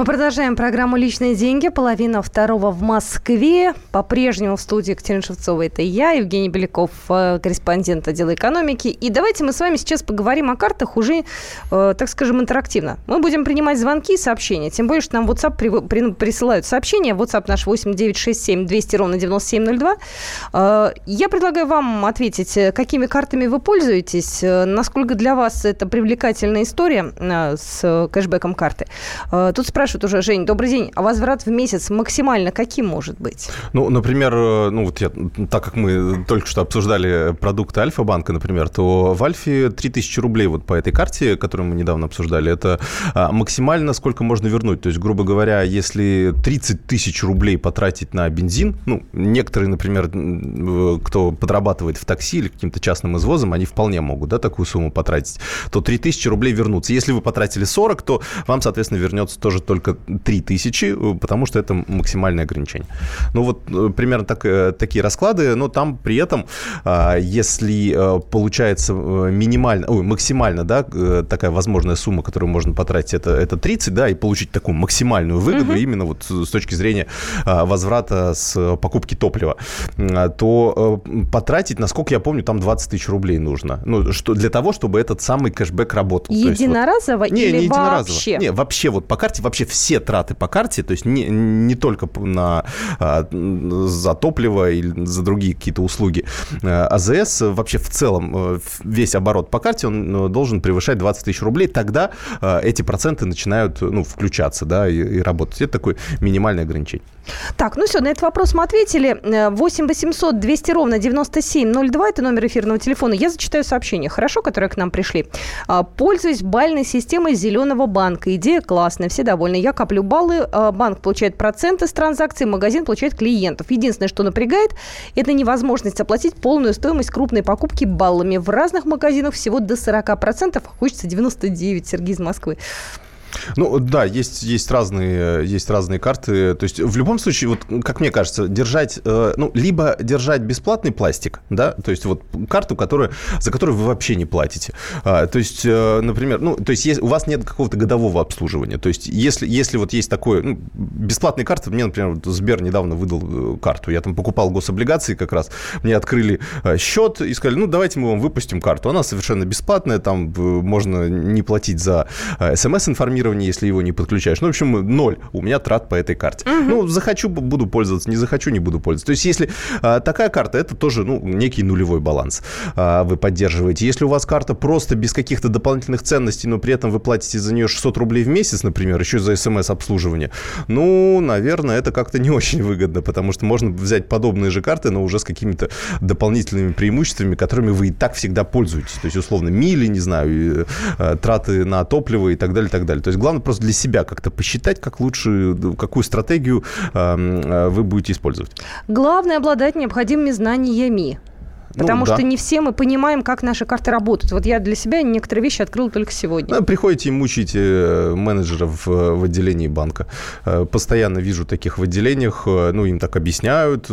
Мы продолжаем программу «Личные деньги». Половина второго в Москве. По-прежнему в студии Екатерина Шевцова. Это я, Евгений Беляков, э, корреспондент отдела экономики. И давайте мы с вами сейчас поговорим о картах уже, э, так скажем, интерактивно. Мы будем принимать звонки и сообщения. Тем более, что нам WhatsApp при, при, присылают сообщения. WhatsApp наш 8967 200 ровно 9702. Э, я предлагаю вам ответить, какими картами вы пользуетесь, насколько для вас это привлекательная история с кэшбэком карты. Тут спрашивают уже, Жень, добрый день, а возврат в месяц максимально каким может быть? Ну, например, э, ну вот я, так как мы только что обсуждали продукты Альфа-банка, например, то в Альфе 3000 рублей вот по этой карте, которую мы недавно обсуждали, это а, максимально сколько можно вернуть. То есть, грубо говоря, если 30 тысяч рублей потратить на бензин, ну, некоторые, например, кто подрабатывает в такси или каким-то частным извозом, они вполне могут, да, такую сумму потратить, то 3000 рублей вернутся. Если вы потратили 40, то вам, соответственно, вернется тоже только 3000, потому что это максимальное ограничение. Ну вот э, примерно так, э, такие расклады, но там при этом, а, если э, получается минимально, ой, максимально, да, такая возможная сумма, которую можно потратить, это, это 30, да, и получить такую максимальную выгоду угу. именно вот с точки зрения а, возврата с покупки топлива, то потратить, насколько я помню, там 20 тысяч рублей нужно. Ну, что, для того, чтобы этот самый кэшбэк работал. Единоразово есть, вот, или не вообще? Не, вообще вот по карте вообще все траты по карте, то есть не, не только на, а, за топливо или за другие какие-то услуги. А, АЗС вообще в целом, э, весь оборот по карте, он э, должен превышать 20 тысяч рублей, тогда э, эти проценты начинают ну, включаться да, и, и работать. Это такое минимальное ограничение. Так, ну все, на этот вопрос мы ответили. 8 800 200 ровно 9702, это номер эфирного телефона. Я зачитаю сообщения, хорошо, которые к нам пришли. А, Пользуюсь бальной системой Зеленого банка. Идея классная, все довольны. Я коплю баллы, а, банк получает проценты с транзакций, магазин получает клиентов. Единственное, что напрягает, это невозможность оплатить полную стоимость крупной покупки баллами. В разных магазинах всего до 40%, а хочется 99, Сергей из Москвы. Ну, да, есть, есть, разные, есть разные карты. То есть, в любом случае, вот, как мне кажется, держать, э, ну, либо держать бесплатный пластик, да, то есть, вот, карту, которую, за которую вы вообще не платите. А, то есть, э, например, ну, то есть, у вас нет какого-то годового обслуживания. То есть, если, если вот есть такое, ну, бесплатные карты, мне, например, вот Сбер недавно выдал э, карту. Я там покупал гособлигации как раз, мне открыли счет и сказали, ну, давайте мы вам выпустим карту. Она совершенно бесплатная, там можно не платить за смс-информирование, программирования, если его не подключаешь. Ну, в общем, ноль у меня трат по этой карте. Угу. Ну, захочу, буду пользоваться, не захочу, не буду пользоваться. То есть, если а, такая карта, это тоже, ну, некий нулевой баланс а, вы поддерживаете. Если у вас карта просто без каких-то дополнительных ценностей, но при этом вы платите за нее 600 рублей в месяц, например, еще за смс-обслуживание, ну, наверное, это как-то не очень выгодно, потому что можно взять подобные же карты, но уже с какими-то дополнительными преимуществами, которыми вы и так всегда пользуетесь. То есть, условно, мили, не знаю, э, траты на топливо и так далее, и так далее. То есть главное просто для себя как-то посчитать, как лучше, какую стратегию э, вы будете использовать. Главное обладать необходимыми знаниями. Ну Потому ну, что да. не все мы понимаем, как наши карты работают. Вот я для себя некоторые вещи открыл только сегодня. Ну, приходите и мучите э, менеджеров в отделении банка. Э, постоянно вижу таких в отделениях. Э, ну, им так объясняют,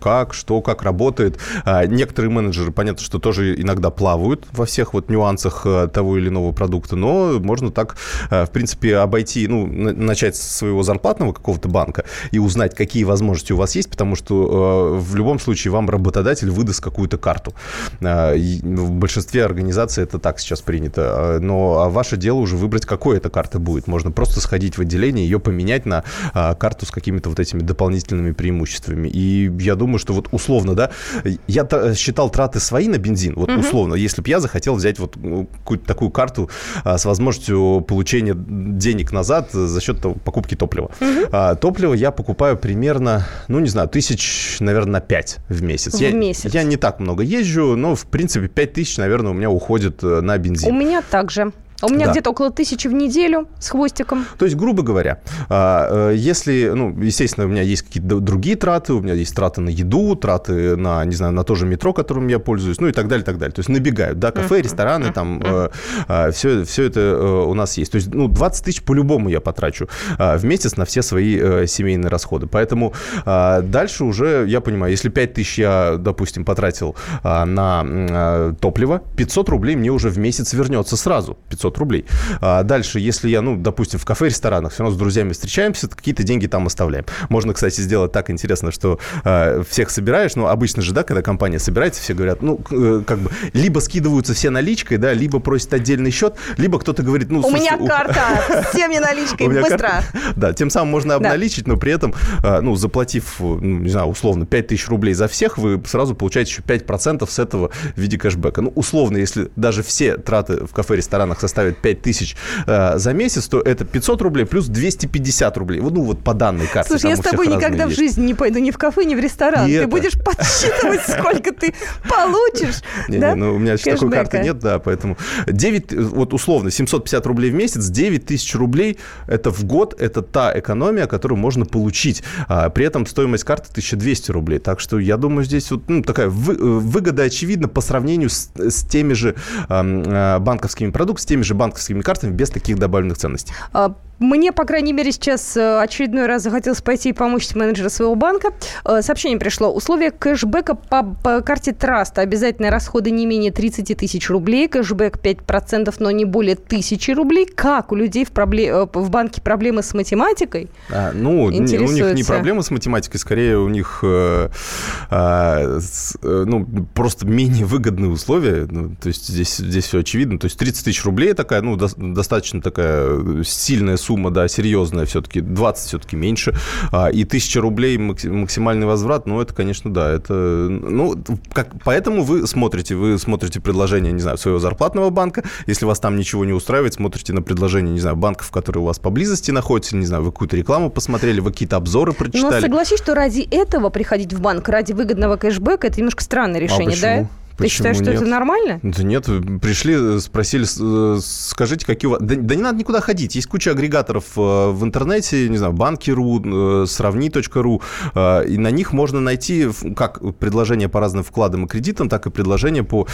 как, что, как работает. А некоторые менеджеры, понятно, что тоже иногда плавают во всех вот нюансах того или иного продукта, но можно так, в принципе, обойти, ну, начать с своего зарплатного какого-то банка и узнать, какие возможности у вас есть, потому что в любом случае вам работодатель выдаст выдаст какую-то карту. А, в большинстве организаций это так сейчас принято. А, но а ваше дело уже выбрать, какой эта карта будет. Можно просто сходить в отделение, ее поменять на карту с какими-то вот этими дополнительными преимуществами. И я думаю, что вот условно, да, я считал траты свои на бензин, вот угу. условно, если бы я захотел взять вот ну, какую-то такую карту с возможностью получения денег назад за счет покупки топлива. Угу. Топливо я покупаю примерно, ну, не знаю, тысяч, наверное, на 5 в месяц. В я, месяц. Я не так много езжу, но, в принципе, 5 тысяч, наверное, у меня уходит э, на бензин. У меня также. У меня да. где-то около тысячи в неделю с хвостиком. То есть, грубо говоря, а, э, если, ну, естественно, у меня есть какие-то другие траты, у меня есть траты на еду, траты на, не знаю, на то же метро, которым я пользуюсь, ну и так далее, так далее. То есть набегают, да, кафе, рестораны, там, все, все это э, у нас есть. То есть, ну, 20 тысяч по-любому я потрачу а, в месяц на все свои э, семейные расходы. Поэтому а, дальше уже, я понимаю, если 5 тысяч я, допустим, потратил на топливо, 500 рублей мне уже в месяц вернется сразу. 500 500 рублей. А дальше, если я, ну, допустим, в кафе, ресторанах, все равно с друзьями встречаемся, какие-то деньги там оставляем. Можно, кстати, сделать так интересно, что э, всех собираешь, ну, обычно же, да, когда компания собирается, все говорят, ну, э, как бы, либо скидываются все наличкой, да, либо просят отдельный счет, либо кто-то говорит, ну, У меня карта, всем не наличкой, быстро. Да, тем самым можно обналичить, но при этом, э, ну, заплатив, ну, не знаю, условно, 5000 рублей за всех, вы сразу получаете еще 5% с этого в виде кэшбэка. Ну, условно, если даже все траты в кафе, ресторанах составят 5000 э, за месяц, то это 500 рублей плюс 250 рублей. Ну, вот по данной карте. Слушай, я с тобой никогда в жизни не пойду ни в кафе, ни в ресторан. И ты это... будешь подсчитывать, сколько ты получишь. Не, не, ну, у меня еще такой карты нет, да, поэтому 9, вот условно, 750 рублей в месяц, 9 тысяч рублей, это в год, это та экономия, которую можно получить. А, при этом стоимость карты 1200 рублей. Так что я думаю, здесь вот ну, такая вы, выгода очевидна по сравнению с, с теми же э, банковскими продуктами, с теми же банковскими картами без таких добавленных ценностей. Мне, по крайней мере, сейчас э, очередной раз захотелось пойти и помочь менеджера своего банка. Э, сообщение пришло. Условия кэшбэка по, по карте Траста. Обязательные расходы не менее 30 тысяч рублей. Кэшбэк 5%, но не более тысячи рублей. Как у людей в, пробле... Э, в банке проблемы с математикой? А, ну, у них не проблемы с математикой, скорее у них э, э, ну, просто менее выгодные условия. Ну, то есть здесь, здесь все очевидно. То есть 30 тысяч рублей такая, ну, до, достаточно такая сильная сумма сумма, да, серьезная все-таки, 20 все-таки меньше, а, и 1000 рублей максимальный возврат, ну, это, конечно, да, это, ну, как, поэтому вы смотрите, вы смотрите предложение, не знаю, своего зарплатного банка, если вас там ничего не устраивает, смотрите на предложение, не знаю, банков, которые у вас поблизости находятся, не знаю, вы какую-то рекламу посмотрели, вы какие-то обзоры прочитали. Но согласись, что ради этого приходить в банк, ради выгодного кэшбэка, это немножко странное а решение, а да? Ты считаешь, что нет? это нормально? Да нет, пришли, спросили, э, скажите, какие у вас... Да, да не надо никуда ходить. Есть куча агрегаторов э, в интернете, не знаю, банки.ру, э, сравни.ру, и на них можно найти как предложения по разным вкладам и кредитам, так и предложения по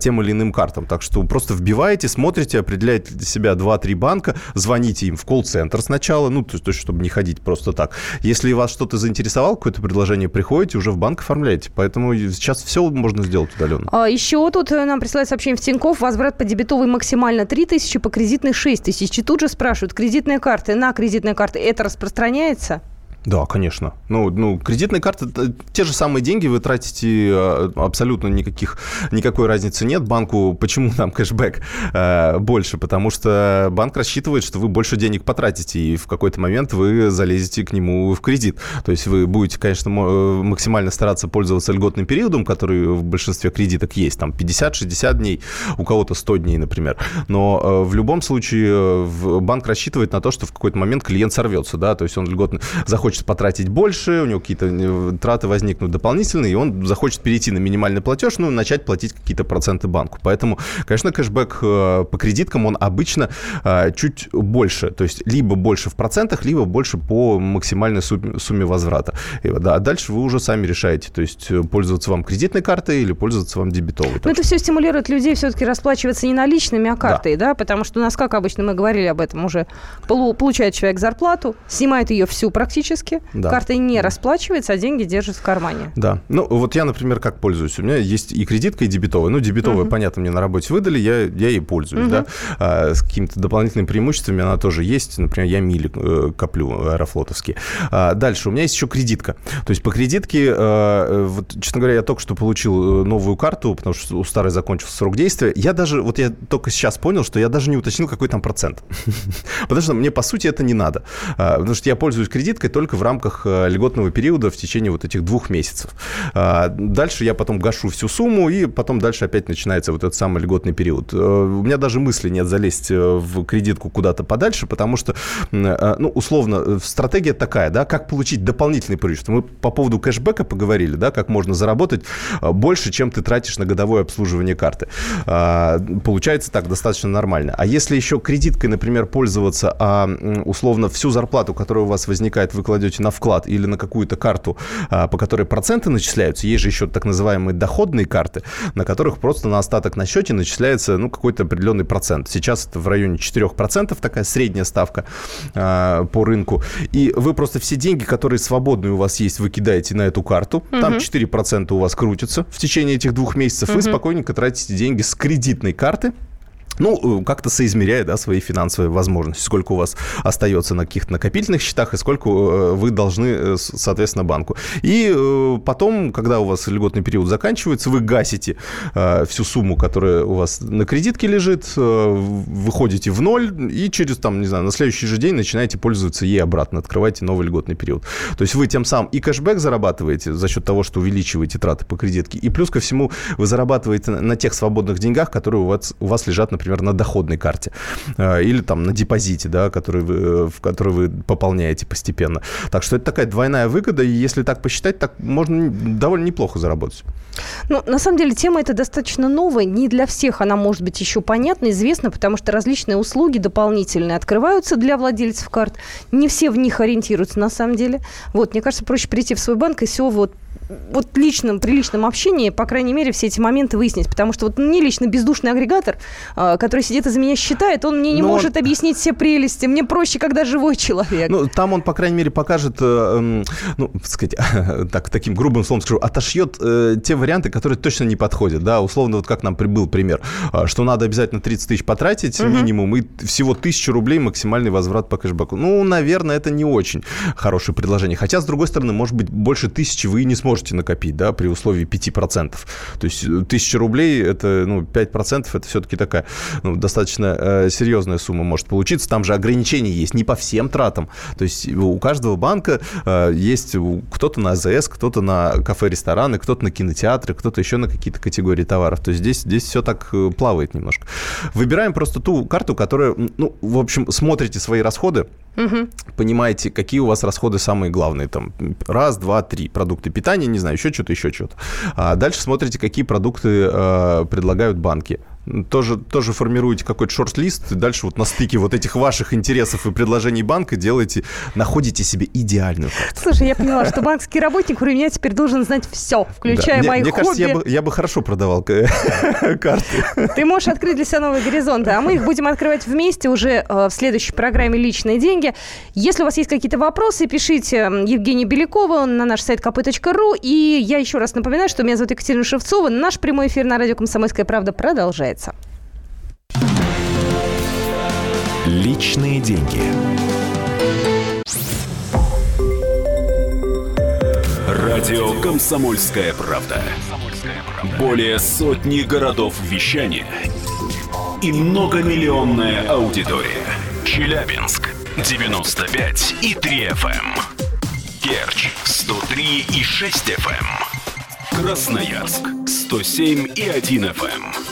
тем или иным картам. Так что просто вбиваете, смотрите, определяете для себя 2-3 банка, звоните им в колл-центр сначала, ну, то есть, чтобы не ходить просто так. Если вас что-то заинтересовало, какое-то предложение, приходите, уже в банк оформляете. Поэтому сейчас все можно сделать удаленно. А, еще тут э, нам присылают сообщение в Тинькофф. Возврат по дебетовой максимально 3 тысячи, по кредитной 6 тысяч. И тут же спрашивают, кредитные карты, на кредитные карты это распространяется? Да, конечно. Ну, ну, кредитные карты, те же самые деньги вы тратите э, абсолютно никаких, никакой разницы нет. Банку, почему там кэшбэк э, больше? Потому что банк рассчитывает, что вы больше денег потратите, и в какой-то момент вы залезете к нему в кредит. То есть вы будете, конечно, э, максимально стараться пользоваться льготным периодом, который в большинстве кредиток есть, там 50-60 дней, у кого-то 100 дней, например. Но э, в любом случае э, банк рассчитывает на то, что в какой-то момент клиент сорвется, да, то есть он льготно захочет захочет потратить больше, у него какие-то э, траты возникнут дополнительные, и он захочет перейти на минимальный платеж, ну, начать платить какие-то проценты банку. Поэтому, конечно, кэшбэк э, по кредиткам, он обычно э, чуть больше, то есть либо больше в процентах, либо больше по максимальной сумме возврата. И, да, а дальше вы уже сами решаете, то есть пользоваться вам кредитной картой или пользоваться вам дебетовой. Но это все стимулирует людей все-таки расплачиваться не наличными, а картой, да. да, потому что у нас, как обычно, мы говорили об этом уже, получает человек зарплату, снимает ее всю практически, риски, да. картой не расплачивается, а деньги держит в кармане. Да. Ну, вот я, например, как пользуюсь. У меня есть и кредитка, и дебетовая. Ну, дебетовая, угу. понятно, мне на работе выдали, я, я ей пользуюсь, угу. да. А, с какими-то дополнительными преимуществами она тоже есть. Например, я мили э, коплю аэрофлотовские. А, дальше, у меня есть еще кредитка. То есть по кредитке, э, вот, честно говоря, я только что получил э, новую карту, потому что у старой закончился срок действия. Я даже, вот я только сейчас понял, что я даже не уточнил, какой там процент. Потому что мне, по сути, это не надо. А, потому что я пользуюсь кредиткой только только в рамках э, льготного периода в течение вот этих двух месяцев. А, дальше я потом гашу всю сумму, и потом дальше опять начинается вот этот самый льготный период. Э, у меня даже мысли нет залезть э, в кредитку куда-то подальше, потому что, ну, условно, стратегия такая, да, как получить дополнительный преимущество. Мы по поводу кэшбэка поговорили, да, как можно заработать больше, чем ты тратишь на годовое обслуживание карты. А, получается так, достаточно нормально. А если еще кредиткой, например, пользоваться, а условно всю зарплату, которая у вас возникает, вы кладете на вклад или на какую-то карту, а, по которой проценты начисляются, есть же еще так называемые доходные карты, на которых просто на остаток на счете начисляется ну, какой-то определенный процент. Сейчас это в районе 4%, такая средняя ставка а, по рынку. И вы просто все деньги, которые свободные у вас есть, вы кидаете на эту карту. Угу. Там 4% у вас крутятся в течение этих двух месяцев. Угу. Вы спокойненько тратите деньги с кредитной карты ну, как-то соизмеряя, да, свои финансовые возможности, сколько у вас остается на каких-то накопительных счетах и сколько вы должны, соответственно, банку. И потом, когда у вас льготный период заканчивается, вы гасите всю сумму, которая у вас на кредитке лежит, выходите в ноль и через, там, не знаю, на следующий же день начинаете пользоваться ей обратно, открываете новый льготный период. То есть вы тем самым и кэшбэк зарабатываете за счет того, что увеличиваете траты по кредитке, и плюс ко всему вы зарабатываете на тех свободных деньгах, которые у вас, у вас лежат, например, на доходной карте э, или там на депозите, да, который вы, в который вы пополняете постепенно. Так что это такая двойная выгода, и если так посчитать, так можно довольно неплохо заработать. Ну, на самом деле, тема эта достаточно новая. Не для всех она может быть еще понятна, известна, потому что различные услуги дополнительные открываются для владельцев карт. Не все в них ориентируются на самом деле. Вот, мне кажется, проще прийти в свой банк и все вот вот личном, при личном общении, по крайней мере, все эти моменты выяснить. Потому что вот мне лично бездушный агрегатор, а, который сидит и за меня считает, он мне не Но может он... объяснить все прелести. Мне проще, когда живой человек. Ну, там он, по крайней мере, покажет, э, эм, ну, сказать, так, таким грубым словом скажу, отошьет э, те варианты, которые точно не подходят. Да, условно, вот как нам прибыл пример, а, что надо обязательно 30 тысяч потратить угу. минимум, и всего 1000 рублей максимальный возврат по кэшбэку. Ну, наверное, это не очень хорошее предложение. Хотя, с другой стороны, может быть, больше тысячи вы и не сможете можете накопить, да, при условии 5%. То есть 1000 рублей, это, ну, 5% это все-таки такая, ну, достаточно э, серьезная сумма может получиться. Там же ограничения есть не по всем тратам. То есть у каждого банка э, есть кто-то на АЗС, кто-то на кафе-рестораны, кто-то на кинотеатры, кто-то еще на какие-то категории товаров. То есть здесь, здесь все так э, плавает немножко. Выбираем просто ту карту, которая, ну, в общем, смотрите свои расходы, Угу. Понимаете, какие у вас расходы самые главные. Там раз, два, три. Продукты питания, не знаю, еще что-то, еще что-то. А дальше смотрите, какие продукты э, предлагают банки тоже, тоже формируете какой-то шорт-лист, и дальше вот на стыке вот этих ваших интересов и предложений банка делаете, находите себе идеальную карту. Слушай, я поняла, что банковский работник у меня теперь должен знать все, включая да. мои мне, хобби. Мне кажется, я бы, я бы хорошо продавал карты. Ты можешь открыть для себя новые горизонты, а мы их будем открывать вместе уже э, в следующей программе «Личные деньги». Если у вас есть какие-то вопросы, пишите Евгению Белякову на наш сайт kp.ru. И я еще раз напоминаю, что меня зовут Екатерина Шевцова. Наш прямой эфир на радио «Комсомольская правда» продолжается продолжается. Личные деньги. Радио «Комсомольская правда». Более сотни городов вещания и многомиллионная аудитория. Челябинск 95 и 3 FM. Эм. Керчь 103 и 6 FM. Красноярск 107 и 1 FM.